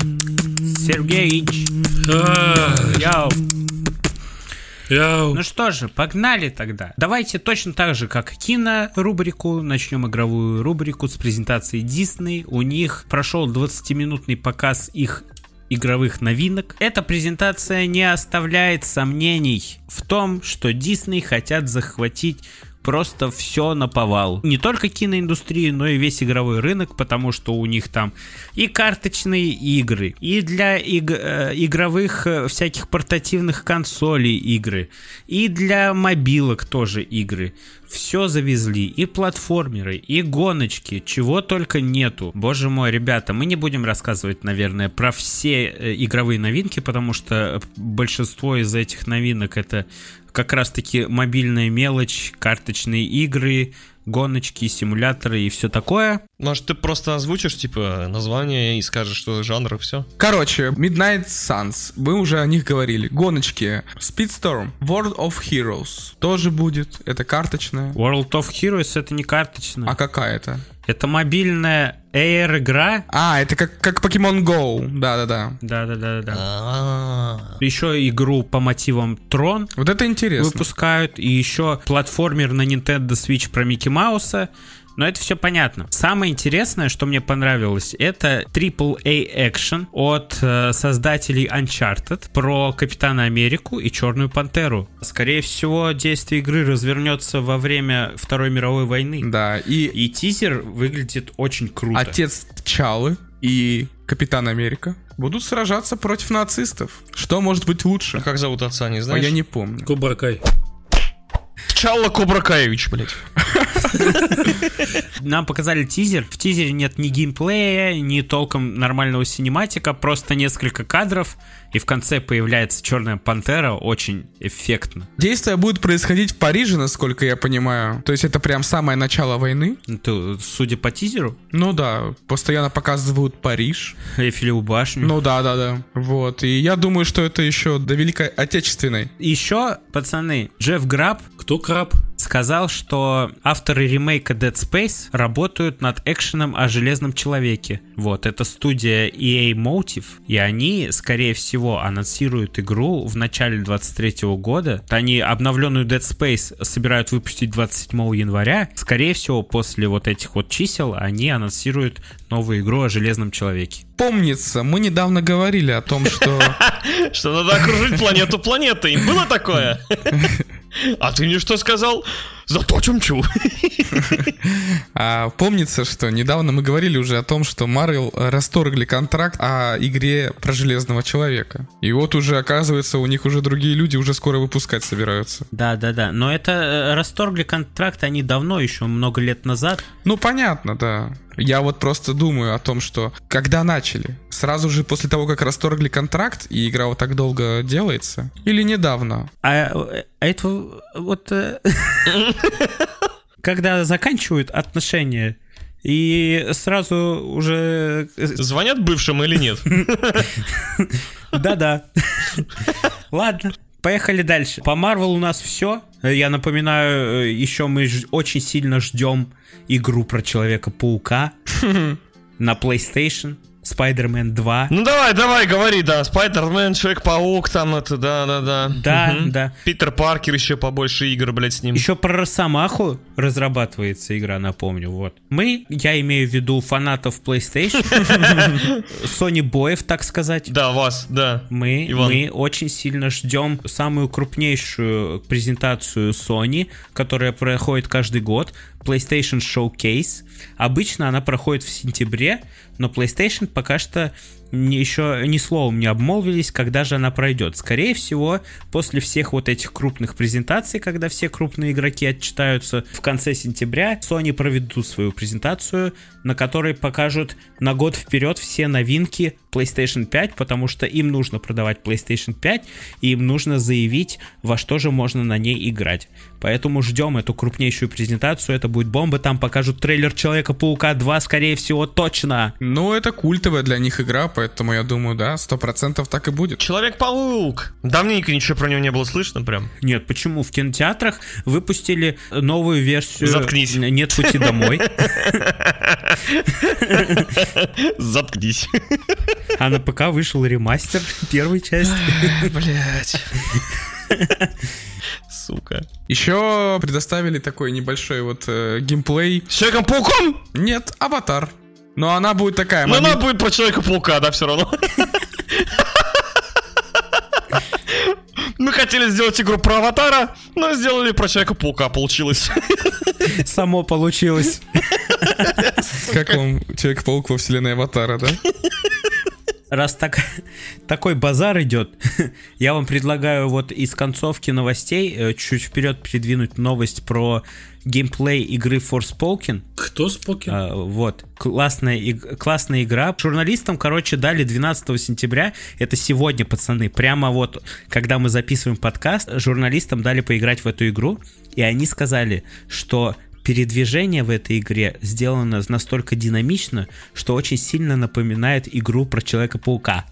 Сергеич, яу. Яу. Ну что же, погнали тогда. Давайте точно так же, как кинорубрику, начнем игровую рубрику с презентации Disney. У них прошел 20-минутный показ их игровых новинок. Эта презентация не оставляет сомнений в том, что Disney хотят захватить просто все на повал. Не только киноиндустрию, но и весь игровой рынок, потому что у них там и карточные игры, и для иг- э, игровых э, всяких портативных консолей игры, и для мобилок тоже игры. Все завезли, и платформеры, и гоночки, чего только нету. Боже мой, ребята, мы не будем рассказывать, наверное, про все э, игровые новинки, потому что большинство из этих новинок это как раз-таки мобильная мелочь, карточные игры, гоночки, симуляторы и все такое. Может, ты просто озвучишь, типа, название и скажешь, что жанр и все? Короче, Midnight Suns, мы уже о них говорили. Гоночки, Speedstorm, World of Heroes тоже будет, это карточная. World of Heroes это не карточная. А какая это? Это мобильная Air игра. А, это как, как Pokemon Go, да-да-да. Да-да-да-да. А. Еще игру по мотивам Трон Вот это интересно. выпускают, и еще платформер на Nintendo Switch про Микки Мауса. Но это все понятно. Самое интересное, что мне понравилось, это AAA экшен от э, создателей Uncharted про Капитана Америку и Черную Пантеру. Скорее всего, действие игры развернется во время Второй мировой войны. Да, и И тизер выглядит очень круто. отец Чалы и Капитан Америка будут сражаться против нацистов. Что может быть лучше? А как зовут отца, не А знаешь? я не помню. Кубракай. Чалла Кубракаевич, блядь. Нам показали тизер. В тизере нет ни геймплея, ни толком нормального синематика, просто несколько кадров, и в конце появляется Черная Пантера, очень эффектно. Действие будет происходить в Париже, насколько я понимаю. То есть это прям самое начало войны. Ну, то, судя по тизеру, Ну да, постоянно показывают Париж. Эйфелеву башню. Ну да, да, да. Вот. И я думаю, что это еще до Великой Отечественной. Еще, пацаны, Джефф Граб Кто краб? сказал, что авторы ремейка Dead Space работают над экшеном о Железном Человеке. Вот, это студия EA Motive, и они, скорее всего, анонсируют игру в начале 23 года. Они обновленную Dead Space собирают выпустить 27 января. Скорее всего, после вот этих вот чисел они анонсируют новую игру о Железном Человеке. Помнится, мы недавно говорили о том, что... Что надо окружить планету планетой. Было такое? А ты мне что сказал? Зато чумчу. А, помнится, что недавно мы говорили уже о том, что Marvel расторгли контракт о игре про Железного Человека. И вот уже, оказывается, у них уже другие люди уже скоро выпускать собираются. Да, да, да. Но это э, расторгли контракт они давно, еще много лет назад. Ну, понятно, да. Я вот просто думаю о том, что когда начали? Сразу же после того, как расторгли контракт, и игра вот так долго делается? Или недавно? А, э, а это вот э, когда заканчивают отношения и сразу уже э, Звонят бывшим или нет? да-да. Ладно. Поехали дальше. По Marvel у нас все. Я напоминаю, э, еще мы очень сильно ждем игру про Человека-паука на PlayStation, Spider-Man 2. Ну давай, давай, говори, да. Спайдермен, Человек-паук, там это, да-да-да. Да, Мгм. да. Питер Паркер еще побольше игр, блядь, с ним. Еще про Росомаху разрабатывается игра, напомню. Вот. Мы, я имею в виду фанатов PlayStation, Sony боев, так сказать. Да, вас, да. Мы, Иван. мы очень сильно ждем самую крупнейшую презентацию Sony, которая проходит каждый год, PlayStation Showcase. Обычно она проходит в сентябре, но PlayStation пока что еще ни словом не обмолвились, когда же она пройдет. Скорее всего, после всех вот этих крупных презентаций, когда все крупные игроки отчитаются в конце сентября, Sony проведут свою презентацию, на которой покажут на год вперед все новинки PlayStation 5, потому что им нужно продавать PlayStation 5, и им нужно заявить, во что же можно на ней играть. Поэтому ждем эту крупнейшую презентацию, это будет бомба, там покажут трейлер Человека-паука 2, скорее всего, точно. Ну, это культовая для них игра, поэтому я думаю, да, сто процентов так и будет. Человек-паук! Давненько ничего про него не было слышно прям. Нет, почему? В кинотеатрах выпустили новую версию Заткнись. «Нет пути домой», Заткнись. А на ПК вышел ремастер первой части. Блять. Сука. Еще предоставили такой небольшой вот э, геймплей. С Человеком-пауком? Нет, аватар. Но она будет такая. Но она будет про Человека-паука, да, все равно. Мы хотели сделать игру про аватара, но сделали про Человека-паука, получилось. Само получилось. Как вам Человек-паук во вселенной аватара, да? Раз так, такой базар идет, я вам предлагаю вот из концовки новостей э, чуть вперед передвинуть новость про геймплей игры Forspoken. Кто Спокин? А, вот, классная, иг- классная игра. Журналистам, короче, дали 12 сентября, это сегодня, пацаны, прямо вот, когда мы записываем подкаст, журналистам дали поиграть в эту игру, и они сказали, что передвижение в этой игре сделано настолько динамично, что очень сильно напоминает игру про Человека-паука.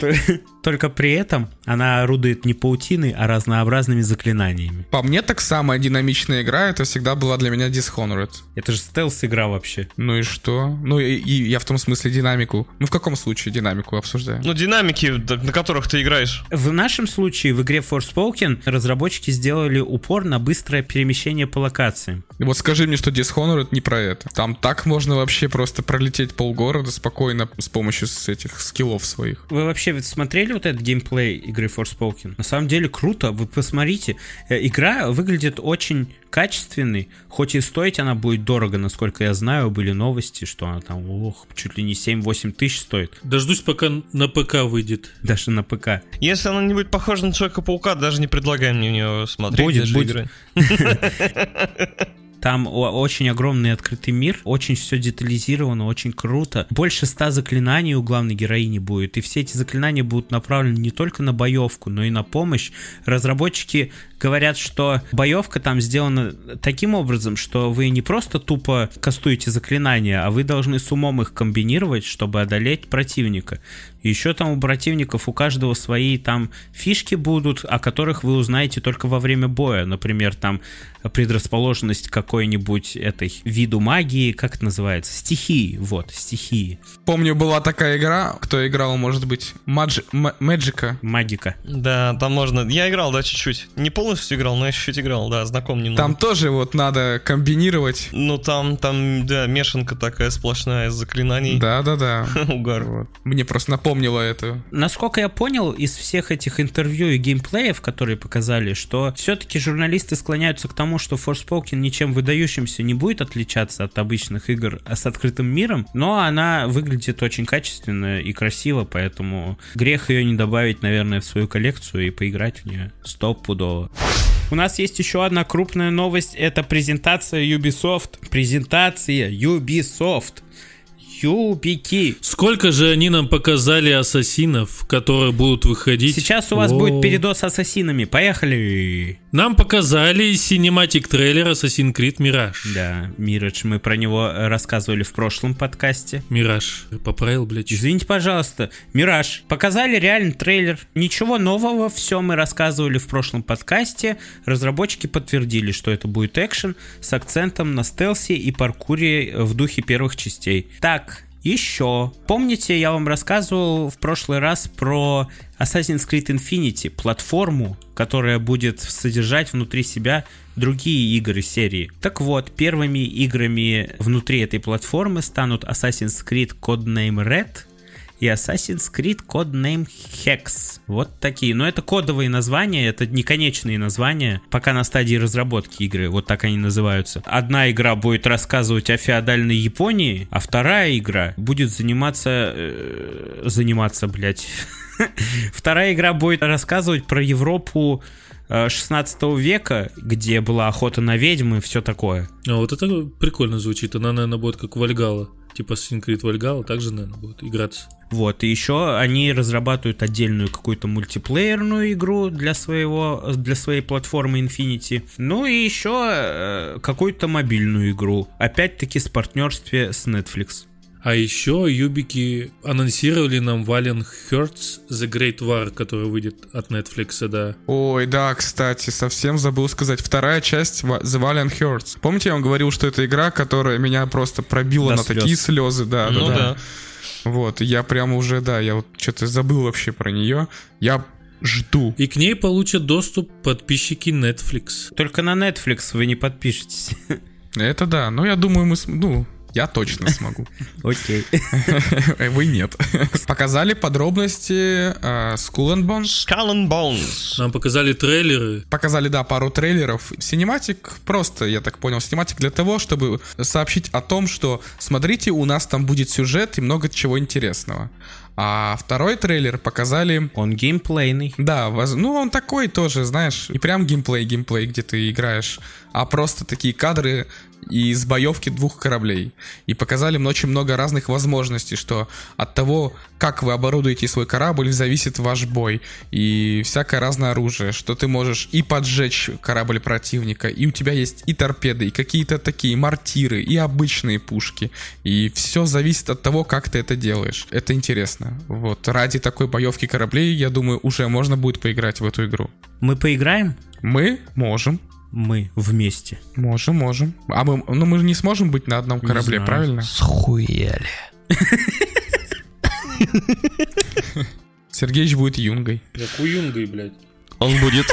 Только при этом она орудует не паутиной, а разнообразными заклинаниями. По мне, так самая динамичная игра, это всегда была для меня Dishonored. Это же стелс-игра вообще. Ну и что? Ну и, и я в том смысле динамику. Ну в каком случае динамику обсуждаю? Ну, динамики, на которых ты играешь. В нашем случае в игре Forspoken разработчики сделали упор на быстрое перемещение по локациям. Вот скажи мне, что Dishonored не про это. Там так можно вообще просто пролететь полгорода спокойно с помощью с этих скиллов своих. Вы вообще вот смотрели вот этот геймплей игры Forspoken? На самом деле круто, вы посмотрите. Э, Игра выглядит очень качественной, хоть и стоить она будет дорого, насколько я знаю, были новости, что она там, ох, чуть ли не 7-8 тысяч стоит, Дождусь, пока на ПК выйдет. даже на ПК. Если она не будет похожа на Человека-паука, даже не предлагай мне в нее смотреть. Будет, даже будет. Там очень огромный открытый мир, очень все детализировано, очень круто. Больше ста заклинаний у главной героини будет, и все эти заклинания будут направлены не только на боевку, но и на помощь. Разработчики говорят, что боевка там сделана таким образом, что вы не просто тупо кастуете заклинания, а вы должны с умом их комбинировать, чтобы одолеть противника. Еще там у противников у каждого свои там фишки будут, о которых вы узнаете только во время боя. Например, там предрасположенность какой-нибудь этой виду магии, как это называется? Стихии, вот, стихии. Помню, была такая игра, кто играл, может быть, Маджи... Мэджика. Магика. Да, там можно... Я играл, да, чуть-чуть. Не полностью играл, но я чуть-чуть играл, да, знаком немного. Там тоже вот надо комбинировать. Ну, там, там, да, мешанка такая сплошная из заклинаний. Да-да-да. Угар. Вот. Мне просто напомнило это. Насколько я понял из всех этих интервью и геймплеев, которые показали, что все-таки журналисты склоняются к тому, что Forspoken ничем выдающимся не будет отличаться от обычных игр а с открытым миром, но она выглядит очень качественно и красиво, поэтому грех ее не добавить, наверное, в свою коллекцию и поиграть в нее стопудово. У нас есть еще одна крупная новость, это презентация Ubisoft. Презентация Ubisoft. Юбики. Сколько же они нам показали ассасинов, которые будут выходить? Сейчас у вас О. будет передоз с ассасинами. Поехали! Нам показали синематик трейлер Assassin's Creed Mirage. Да, Миридж, мы про него э, рассказывали в прошлом подкасте. Мираж. Поправил, блядь. Извините, пожалуйста. Мираж. Показали реальный трейлер. Ничего нового, все мы рассказывали в прошлом подкасте. Разработчики подтвердили, что это будет экшен с акцентом на стелсе и паркуре в духе первых частей. Так, еще. Помните, я вам рассказывал в прошлый раз про Assassin's Creed Infinity, платформу, которая будет содержать внутри себя другие игры серии. Так вот, первыми играми внутри этой платформы станут Assassin's Creed Codename Red и Assassin's Creed Codename Hex. Вот такие. Но это кодовые названия, это не конечные названия, пока на стадии разработки игры. Вот так они называются. Одна игра будет рассказывать о феодальной Японии, а вторая игра будет заниматься... э, заниматься, блядь. Вторая игра будет рассказывать про Европу э, 16 века, где была охота на ведьм и все такое. А вот это прикольно звучит. Она, наверное, будет как Вальгала. типа Creed Valhalla, также, наверное, будет играться. Вот, и еще они разрабатывают отдельную какую-то мультиплеерную игру для своего, для своей платформы Infinity. Ну и еще э, какую-то мобильную игру. Опять-таки с партнерстве с Netflix. А еще юбики анонсировали нам Valiant Hearts The Great War, который выйдет от Netflix, да. Ой, да, кстати, совсем забыл сказать. Вторая часть The Valiant Hearts. Помните, я вам говорил, что это игра, которая меня просто пробила До на слез. такие слезы, да, Ну да, да. да. Вот, я прямо уже, да, я вот что-то забыл вообще про нее. Я жду. И к ней получат доступ подписчики Netflix. Только на Netflix вы не подпишетесь. Это да, но я думаю, мы, ну, я точно смогу. Окей. Вы нет. Показали подробности э, Skull and Bones. Skull and Bones. Нам показали трейлеры. Показали, да, пару трейлеров. Синематик просто, я так понял, синематик для того, чтобы сообщить о том, что, смотрите, у нас там будет сюжет и много чего интересного. А второй трейлер показали... Он геймплейный. Да, воз- ну он такой тоже, знаешь, не прям геймплей-геймплей, где ты играешь, а просто такие кадры из боевки двух кораблей. И показали очень много разных возможностей, что от того, как вы оборудуете свой корабль, зависит ваш бой. И всякое разное оружие, что ты можешь и поджечь корабль противника, и у тебя есть и торпеды, и какие-то такие мортиры, и обычные пушки. И все зависит от того, как ты это делаешь. Это интересно. Вот, ради такой боевки кораблей, я думаю, уже можно будет поиграть в эту игру. Мы поиграем? Мы можем. Мы вместе. Можем, можем. А мы, ну мы же не сможем быть на одном Не корабле, знаю. правильно? Схуяли. Сергеич будет юнгой. Какой юнгой, блядь. Он будет...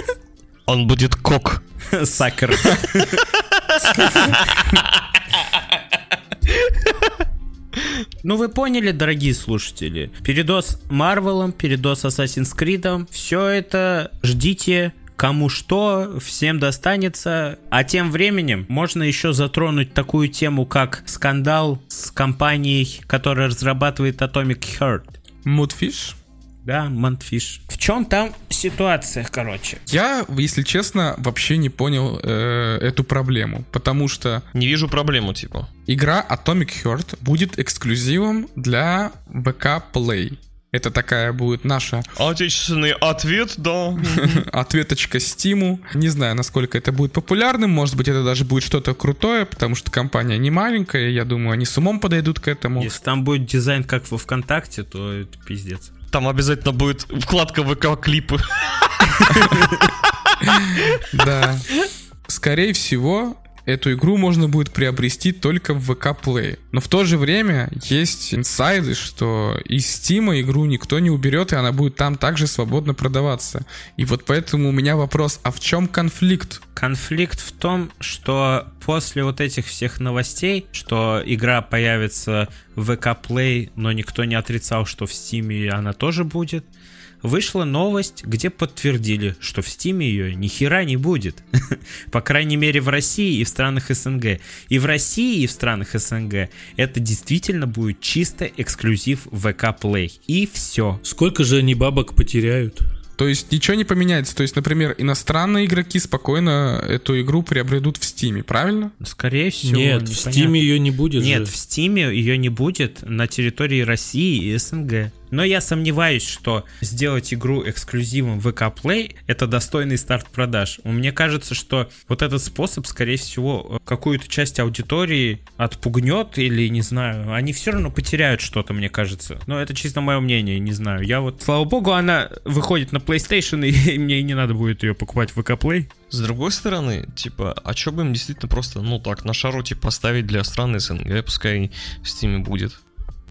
Он будет кок. Сакер. Ну вы поняли, дорогие слушатели. Передос Марвелом, передос Assassin's Creed, все это ждите Кому что, всем достанется. А тем временем можно еще затронуть такую тему, как скандал с компанией, которая разрабатывает Atomic Heart. Мудфиш? Да, Мантфиш. В чем там ситуация, короче? Я, если честно, вообще не понял э, эту проблему, потому что Не вижу проблему, типа. игра Atomic Heart будет эксклюзивом для VK Play. Это такая будет наша Отечественный ответ, да. ответочка Стиму. Не знаю, насколько это будет популярным. Может быть, это даже будет что-то крутое, потому что компания не маленькая. Я думаю, они с умом подойдут к этому. Если там будет дизайн как во ВКонтакте, то это пиздец. Там обязательно будет вкладка ВК-клипы. Да. Скорее всего, эту игру можно будет приобрести только в ВК Play. Но в то же время есть инсайды, что из Steam игру никто не уберет, и она будет там также свободно продаваться. И вот поэтому у меня вопрос, а в чем конфликт? Конфликт в том, что после вот этих всех новостей, что игра появится в ВК Play, но никто не отрицал, что в Steam она тоже будет, вышла новость, где подтвердили, что в Steam ее ни хера не будет. По крайней мере в России и в странах СНГ. И в России и в странах СНГ это действительно будет чисто эксклюзив ВК Play. И все. Сколько же они бабок потеряют? То есть ничего не поменяется. То есть, например, иностранные игроки спокойно эту игру приобретут в Steam, правильно? Скорее всего. Нет, в непонятно. Стиме ее не будет Нет, же. в Стиме ее не будет на территории России и СНГ. Но я сомневаюсь, что сделать игру эксклюзивом в ВК Play это достойный старт продаж. Мне кажется, что вот этот способ, скорее всего, какую-то часть аудитории отпугнет или, не знаю, они все равно потеряют что-то, мне кажется. Но это чисто мое мнение, не знаю. Я вот, слава богу, она выходит на PlayStation, и мне не надо будет ее покупать в ВК Play. С другой стороны, типа, а чё бы им действительно просто, ну так, на шару, типа, поставить для стран СНГ, пускай в Стиме будет.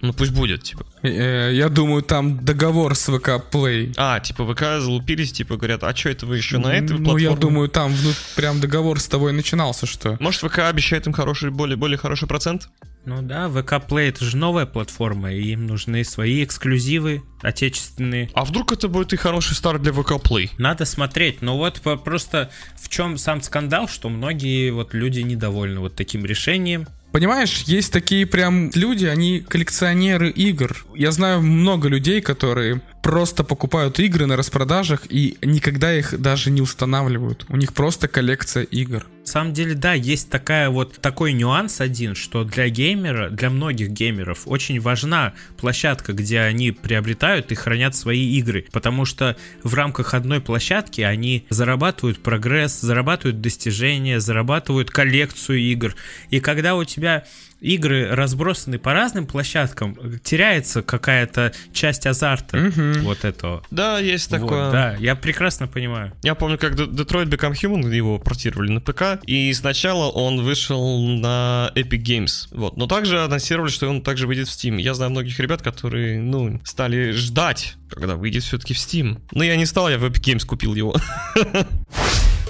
Ну пусть будет, типа. Э, Я думаю, там договор с ВК Play. А, типа, ВК залупились, типа, говорят, а чё это вы еще на этой Ну, платформе? я думаю, там ну, прям договор с тобой начинался, что... Может, ВК обещает им хороший, более, более хороший процент? Ну да, ВК Play это же новая платформа, и им нужны свои эксклюзивы отечественные. А вдруг это будет и хороший старт для ВК Play? Надо смотреть, но вот просто в чем сам скандал, что многие вот люди недовольны вот таким решением. Понимаешь, есть такие прям люди, они коллекционеры игр. Я знаю много людей, которые просто покупают игры на распродажах и никогда их даже не устанавливают. У них просто коллекция игр. На самом деле, да, есть такая вот такой нюанс один, что для геймера, для многих геймеров очень важна площадка, где они приобретают и хранят свои игры, потому что в рамках одной площадки они зарабатывают прогресс, зарабатывают достижения, зарабатывают коллекцию игр. И когда у тебя игры разбросаны по разным площадкам, теряется какая-то часть азарта Мгм. вот этого. Да, есть Вот, такое. да, я прекрасно понимаю. Я помню, как Detroit Become Human его портировали на ПК, и сначала он вышел на Epic Games. Вот. Но также анонсировали, что он также выйдет в Steam. Я знаю многих ребят, которые, ну, стали ждать, когда выйдет все-таки в Steam. Но я не стал, я в Epic Games купил его.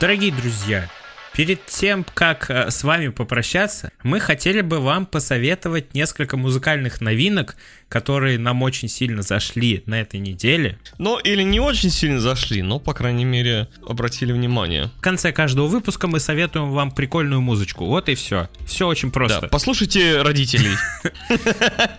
Дорогие друзья, перед тем, как э, с вами попрощаться, мы хотели бы вам посоветовать несколько музыкальных новинок, которые нам очень сильно зашли на этой неделе. Но или не очень сильно зашли, но, по крайней мере, обратили внимание. В конце каждого выпуска мы советуем вам прикольную музычку. Вот и все. Все очень просто. Да, послушайте родителей.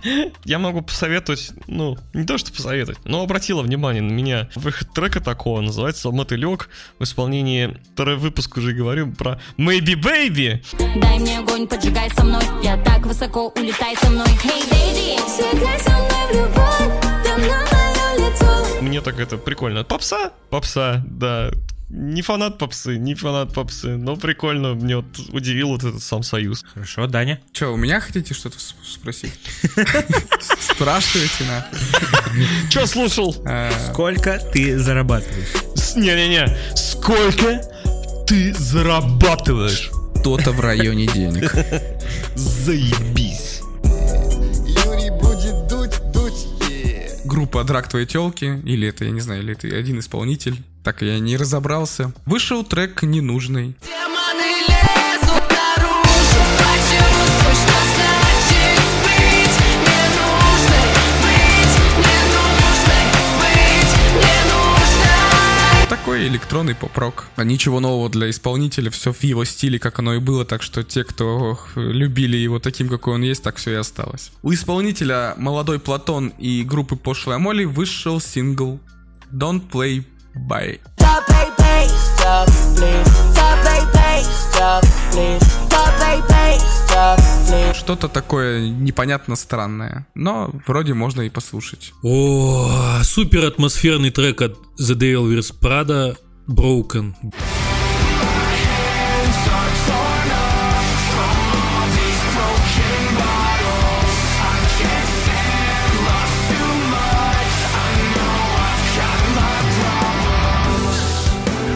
Я могу посоветовать, ну, не то что посоветовать, но обратила внимание на меня выход трека такого, называется «Мотылек» в исполнении, второй выпуск уже говорю про «Maybe Baby». Дай мне огонь, поджигай со мной Я так высоко, улетай со мной Hey, baby Мне так это прикольно. Попса? Попса, да. Не фанат попсы, не фанат попсы, но прикольно, мне вот удивил вот этот сам союз. Хорошо, Даня. Че, у меня хотите что-то спросить? Спрашиваете, нахуй. Чё слушал? Э, Сколько ты зарабатываешь? Не-не-не, сколько ты зарабатываешь? То-то в районе денег. Заебись. Группа «Драк твоей телки», или это, я не знаю, или это один исполнитель, так я не разобрался. Вышел трек «Ненужный». Такой электронный поп-рок. А Ничего нового для исполнителя, все в его стиле, как оно и было, так что те, кто любили его таким, какой он есть, так все и осталось. У исполнителя «Молодой Платон» и группы «Пошлая Молли» вышел сингл «Don't Play By». Stop, baby, stop, please Stop, baby, stop, please Что-то такое непонятно странное, но вроде можно и послушать. О, супер атмосферный трек от The Devil Wears Prada Broken.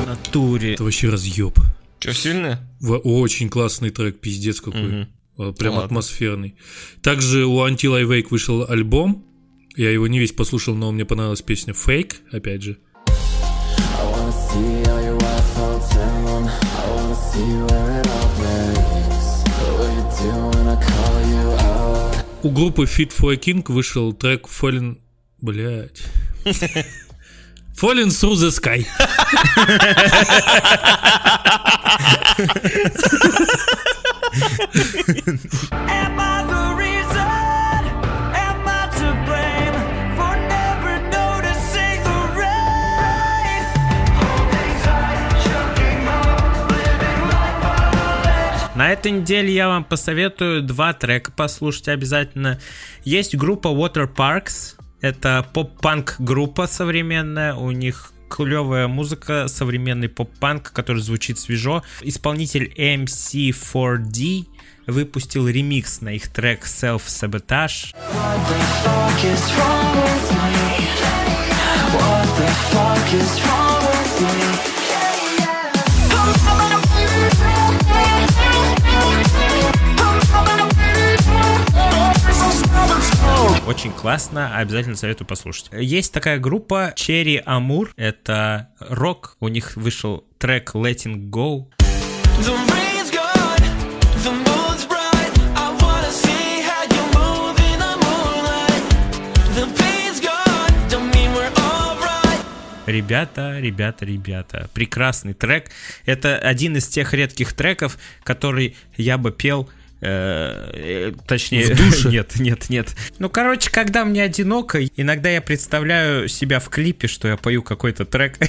Натуре. Это вообще разъеб. Че, сильно? В- Очень классный трек, пиздец какой. А, Прям Ладно. атмосферный. Также у Until I Wake вышел альбом. Я его не весь послушал, но мне понравилась песня Fake, опять же. У группы Fit for a King вышел трек Fallen... Блять. Fallen Through the Sky. На этой неделе я вам посоветую два трека послушать обязательно. Есть группа Water Parks. Это поп-панк группа современная. У них клевая музыка, современный поп-панк, который звучит свежо. Исполнитель MC4D выпустил ремикс на их трек Self Sabotage. What the fuck is wrong with me? Очень классно, обязательно советую послушать. Есть такая группа Cherry Amour, это рок, у них вышел трек Letting Go. The. Ребята, ребята, ребята, прекрасный трек. Это один из тех редких треков, который я бы пел э, э, точнее, нет, нет, нет. Ну, короче, когда мне одиноко, иногда я представляю себя в клипе, что я пою какой-то трек.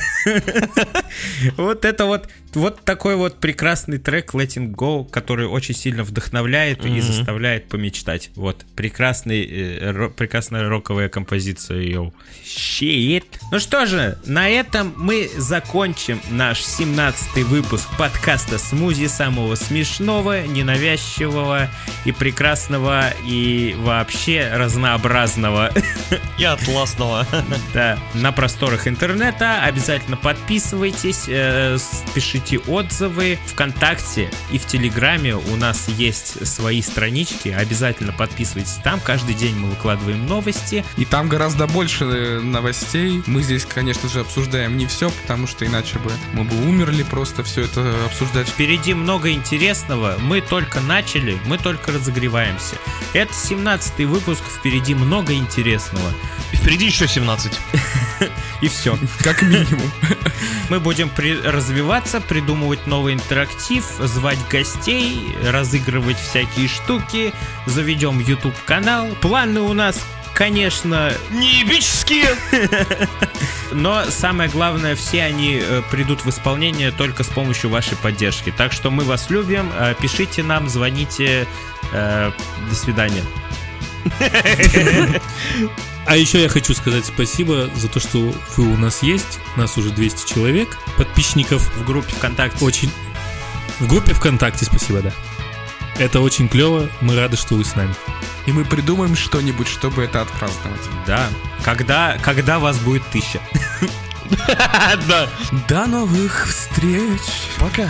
Вот это вот, вот такой вот прекрасный трек Letting Go, который очень сильно вдохновляет и заставляет помечтать. Вот, прекрасный, э, прекрасная роковая композиция, йоу. Shit. Ну что же, на этом мы закончим наш 17 выпуск подкаста «Смузи», самого смешного, ненавязчивого и прекрасного и вообще разнообразного И атласного. да, на просторах интернета. Обязательно подписывайтесь, э, пишите отзывы. Вконтакте и в Телеграме у нас есть свои странички. Обязательно подписывайтесь там. Каждый день мы выкладываем новости. И там гораздо больше э, новостей. Мы здесь, конечно же, обсуждаем не все, потому что иначе бы мы бы умерли просто все это обсуждать. Впереди много интересного. Мы только начали, мы только разогреваемся. Это 17 выпуск, впереди много интересного. И впереди еще 17. И все. Как минимум. Мы будем развиваться, придумывать новый интерактив, звать гостей, разыгрывать всякие штуки, заведем YouTube канал. Планы у нас, конечно, Неебические! но самое главное, все они э, придут в исполнение только с помощью вашей поддержки. Так что мы вас любим, э, пишите нам, звоните. Э, До свидания. А еще я хочу сказать спасибо за то, что вы у нас есть. Нас уже 200 человек, подписчиков. В группе ВКонтакте. Очень... В группе ВКонтакте, спасибо, да. Это очень клево, мы рады, что вы с нами. И мы придумаем что-нибудь, чтобы это отпраздновать. Да. Когда, когда вас будет тысяча? Да. До новых встреч. Пока.